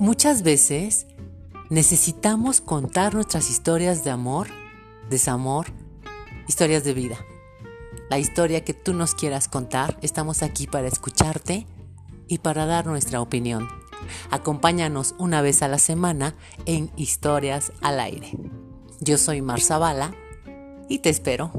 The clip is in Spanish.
Muchas veces necesitamos contar nuestras historias de amor, desamor, historias de vida. La historia que tú nos quieras contar, estamos aquí para escucharte y para dar nuestra opinión. Acompáñanos una vez a la semana en Historias al Aire. Yo soy Marzabala y te espero.